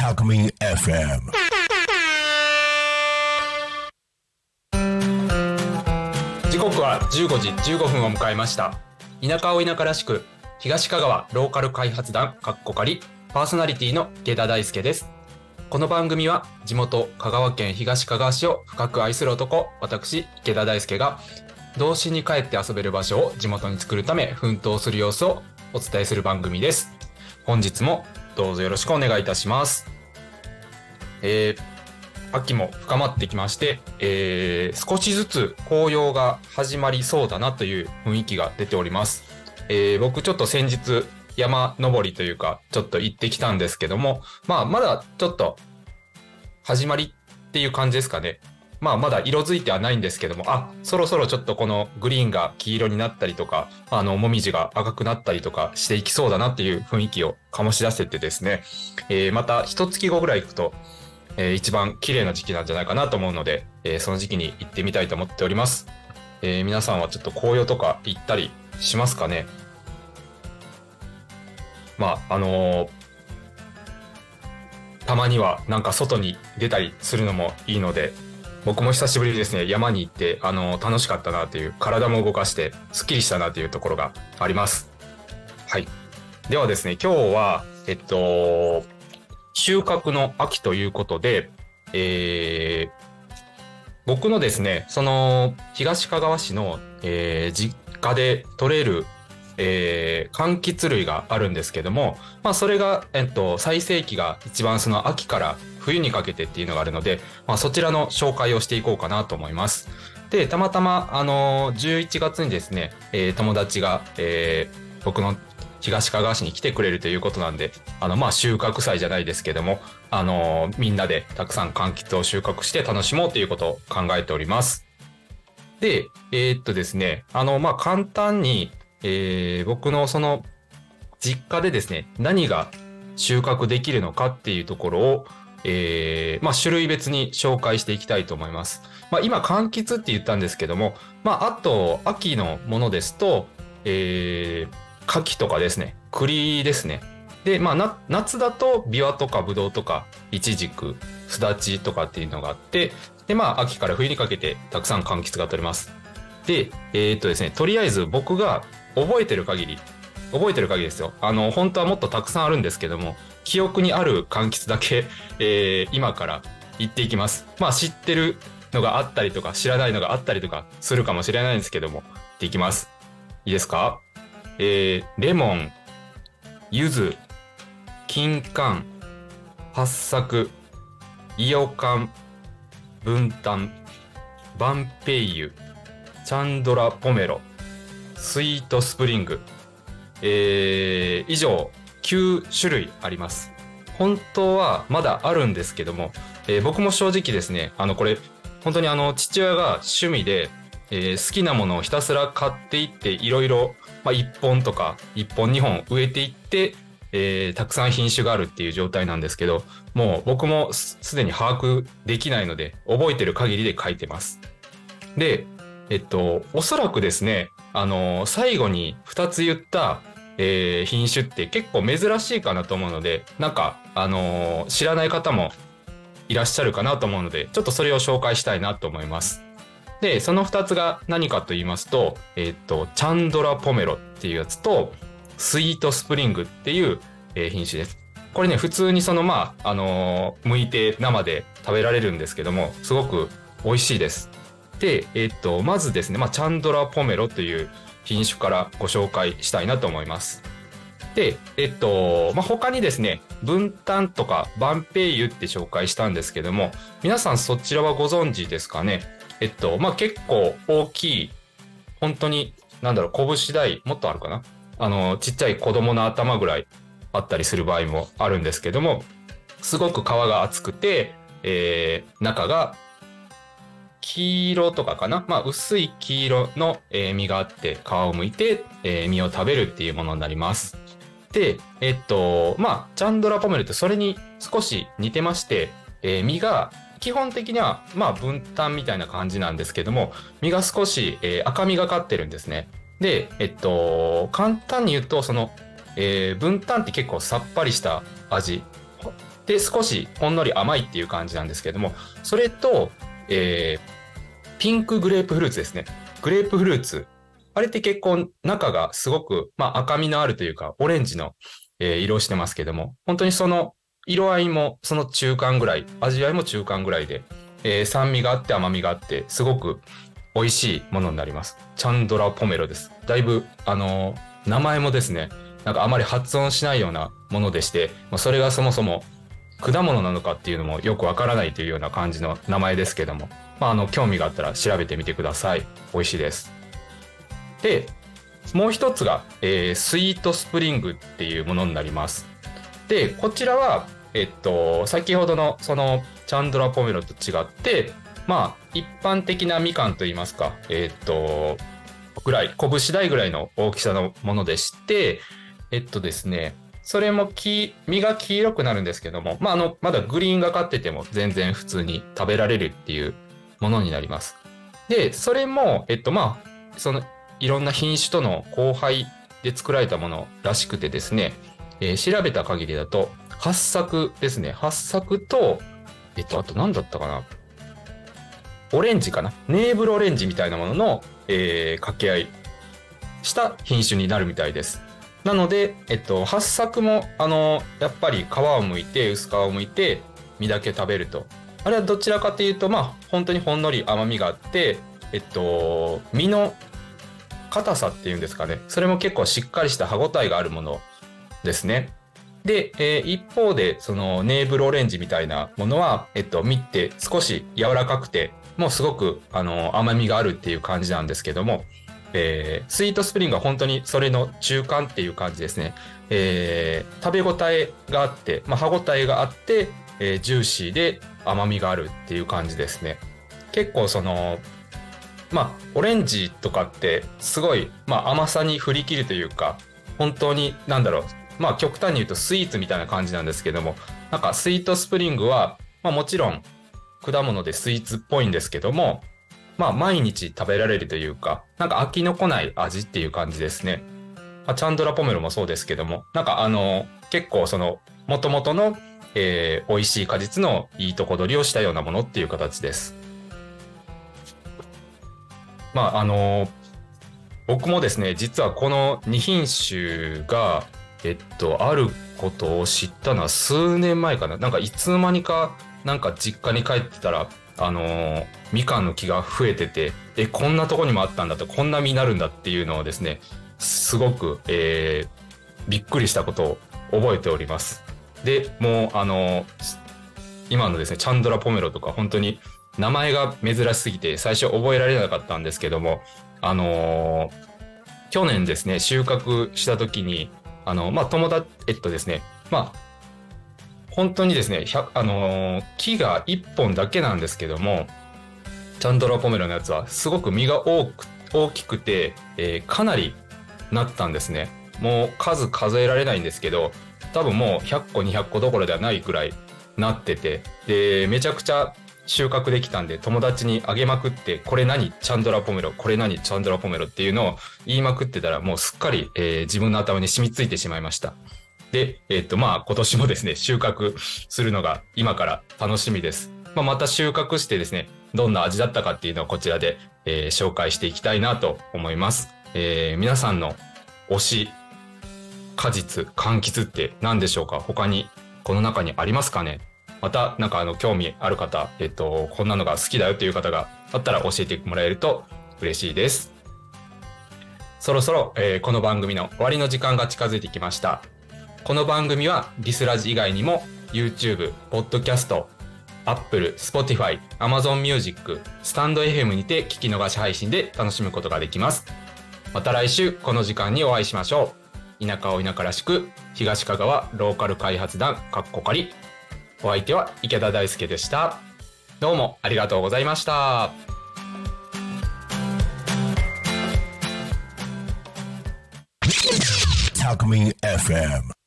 Alchemy FM. 時刻は15時15分を迎えました田舎を田舎らしく東香川ローカル開発団かっこかりパーソナリティの池田大輔ですこの番組は地元香川県東香川市を深く愛する男私池田大輔が童心に帰って遊べる場所を地元に作るため奮闘する様子をお伝えする番組です本日もどうぞよろしくお願いいたしますえー秋も深まってきまして、えー少しずつ紅葉が始まりそうだなという雰囲気が出ております。えー僕ちょっと先日山登りというかちょっと行ってきたんですけども、まあまだちょっと始まりっていう感じですかね。まあまだ色づいてはないんですけども、あ、そろそろちょっとこのグリーンが黄色になったりとか、あの、もみじが赤くなったりとかしていきそうだなっていう雰囲気を醸し出せてですね、えーまた一月後ぐらい行くと、えー一番綺麗な時期なんじゃないかなと思うので、えーその時期に行ってみたいと思っております。えー皆さんはちょっと紅葉とか行ったりしますかねまあ、あのーたまにはなんか外に出たりするのもいいので、僕も久しぶりですね、山に行って、あの楽しかったなという、体も動かして、スッキリしたなというところがあります。はい。ではですね、今日は、えっと、収穫の秋ということで、えー僕のですね、その東かがわ市の、えー実家で取れる、えー柑橘類があるんですけども、まあそれが、えっと、最盛期が一番その秋から冬にかけてっていうのがあるので、まあそちらの紹介をしていこうかなと思います。で、たまたま、あの11月にですね、えー友達が、えー僕の東かがわ市に来てくれるということなんで、あの、まあ、収穫祭じゃないですけども、あのみんなでたくさん柑橘を収穫して楽しもうということを考えております。で、えーっとですね、あの、まあ、簡単に、えー僕のその、実家でですね、何が収穫できるのかっていうところを、えーまあ、種類別に紹介していきたいと思います。まあ、今、柑橘って言ったんですけども、まあ、あと、秋のものですと、えー、柿とかですね、栗ですね。で、まあ、夏だと、ビワとかブドウとか、イチジク、スダチとかっていうのがあって、で、まあ、秋から冬にかけて、たくさん柑橘が取れます。で、えーっとですね、とりあえず僕が覚えてる限り、覚えてる限りですよ。あの、本当はもっとたくさんあるんですけども、記憶にある柑橘だけ、えー今から言っていきます。まあ、知ってるのがあったりとか、知らないのがあったりとかするかもしれないんですけども、言っていきます。いいですか？えー、レモン、柚子、金柑、八作、イオカン、分担、バンペイユ、チャンドラポメロ、スイートスプリング、えー、以上9種類あります。本当はまだあるんですけども、えー僕も正直ですね、あのこれ、本当にあの父親が趣味で、えー好きなものをひたすら買っていって、いろいろ、まあ、1本とか1本2本植えていって、えーたくさん品種があるっていう状態なんですけど、もう僕もすすでに把握できないので、覚えてる限りで書いてます。で、えっと、おそらくですね、あの最後に2つ言った、えー品種って結構珍しいかなと思うので、なんか、あの知らない方もいらっしゃるかなと思うので、ちょっとそれを紹介したいなと思います。で、その2つが何かと言いますと、えっと、チャンドラポメロっていうやつと、スイートスプリングっていう、えー品種です。これね、普通にその、まあ、あのー剥いて生で食べられるんですけども、すごく美味しいです。で、えっと、まずですね、まあ、チャンドラポメロという品種からご紹介したいなと思います。で、えっと、まあ、他にですね、分担とかバンペイユって紹介したんですけども、皆さんそちらはご存知ですかね？えっと、まあ、結構大きい、本当に、なんだろう、拳大、もっとあるかな？あの、ちっちゃい子供の頭ぐらいあったりする場合もあるんですけども、すごく皮が厚くて、えー中が黄色とかかな？まあ、薄い黄色の、えー実があって、皮を剥いて、えー実を食べるっていうものになります。で、えっと、まあ、チャンドラポメルってそれに少し似てまして、えー実が、基本的には、まあ、分担みたいな感じなんですけども、身が少し、えー赤みがかってるんですね。で、えっと、簡単に言うと、その、えー分担って結構さっぱりした味。で、少しほんのり甘いっていう感じなんですけども、それと、えーピンクグレープフルーツですね。グレープフルーツ。あれって結構中がすごく、まあ、赤みのあるというか、オレンジの、えー色をしてますけども、本当にその色合いもその中間ぐらい、味わいも中間ぐらいで、えー酸味があって甘みがあって、すごく美味しいものになります。チャンドラポメロです。だいぶ、あのー名前もですね、なんかあまり発音しないようなものでして、まあそれがそもそも果物なのかっていうのもよくわからないというような感じの名前ですけども、まあ、あの、興味があったら調べてみてください。美味しいです。で、もう一つが、えースイートスプリングっていうものになります。で、こちらは、えっと、先ほどのそのチャンドラポメロと違って、まあ、一般的なみかんといいますか、えっと、ぐらい、拳大ぐらいの大きさのものでして、えっとですね、それもき実が黄色くなるんですけども、まあ、あの、まだグリーンがかってても全然普通に食べられるっていうものになります。で、それも、えっと、まあ、その、いろんな品種との交配で作られたものらしくてですね、えー調べた限りだと、八作ですね。八作と、えっと、あと何だったかな？オレンジかな？ネーブルオレンジみたいなものの、えー掛け合いした品種になるみたいです。なので、えっと、八作も、あの、やっぱり皮を剥いて、薄皮を剥いて、実だけ食べると。あれはどちらかというと、まあ、本当にほんのり甘みがあって、えっと、実の硬さっていうんですかね。それも結構しっかりした歯ごたえがあるものですね。で、えー一方で、そのネーブルオレンジみたいなものは、えっと、実って少し柔らかくて、もうすごく、あの、甘みがあるっていう感じなんですけども、えースイートスプリングは本当にそれの中間っていう感じですね。えー食べ応えがあって、まあ、歯応えがあって、えージューシーで甘みがあるっていう感じですね。結構その、まあ、オレンジとかってすごい、まあ、甘さに振り切るというか、本当に、なんだろう、まあ、極端に言うとスイーツみたいな感じなんですけども、なんかスイートスプリングは、まあ、もちろん果物でスイーツっぽいんですけども、まあ、毎日食べられるというか、なんか飽きのこない味っていう感じですね。まあ、チャンドラポメロもそうですけども、なんかあの、結構その、元々の、えー美味しい果実のいいとこ取りをしたようなものっていう形です。まあ、あの、僕もですね、実はこの2品種が、えっと、あることを知ったのは数年前かな。なんかいつの間にか、なんか実家に帰ってたら、あのーみかんの木が増えてて、え、こんなとこにもあったんだと、こんな実になるんだっていうのをですね、すごく、えーびっくりしたことを覚えております。で、もう、あの今のですね、チャンドラポメロとか、本当に名前が珍しすぎて、最初覚えられなかったんですけども、あのー去年ですね、収穫した時に、あの、まあ、友達、えっとですね、まあ、本当にですね、あのー木が1本だけなんですけども、チャンドラポメロのやつは、すごく実が多く、大きくて、えーかなりなったんですね。もう数数えられないんですけど、多分もう100個200個どころではないくらいなってて、で、めちゃくちゃ収穫できたんで、友達にあげまくって、これ何？チャンドラポメロ、これ何？チャンドラポメロっていうのを言いまくってたら、もうすっかり、えー自分の頭に染みついてしまいました。で、えっ、と、まあ、今年もですね、収穫するのが今から楽しみです。まあ、また収穫してですね、どんな味だったかっていうのをこちらで、えー紹介していきたいなと思います。えー皆さんの推し、果実、柑橘って何でしょうか？他に、この中にありますかね？また、なんかあの、興味ある方、えっ、と、こんなのが好きだよっていう方があったら教えてもらえると嬉しいです。そろそろ、えーこの番組の終わりの時間が近づいてきました。この番組はリスラジ以外にも YouTube、Podcast、Apple、Spotify、Amazon Music、スタンド FM にて聞き逃し配信で楽しむことができます。また来週この時間にお会いしましょう。田舎を田舎らしく、東香川ローカル開発団かっこかり。お相手は池田大輔でした。どうもありがとうございました。Talk Me FM.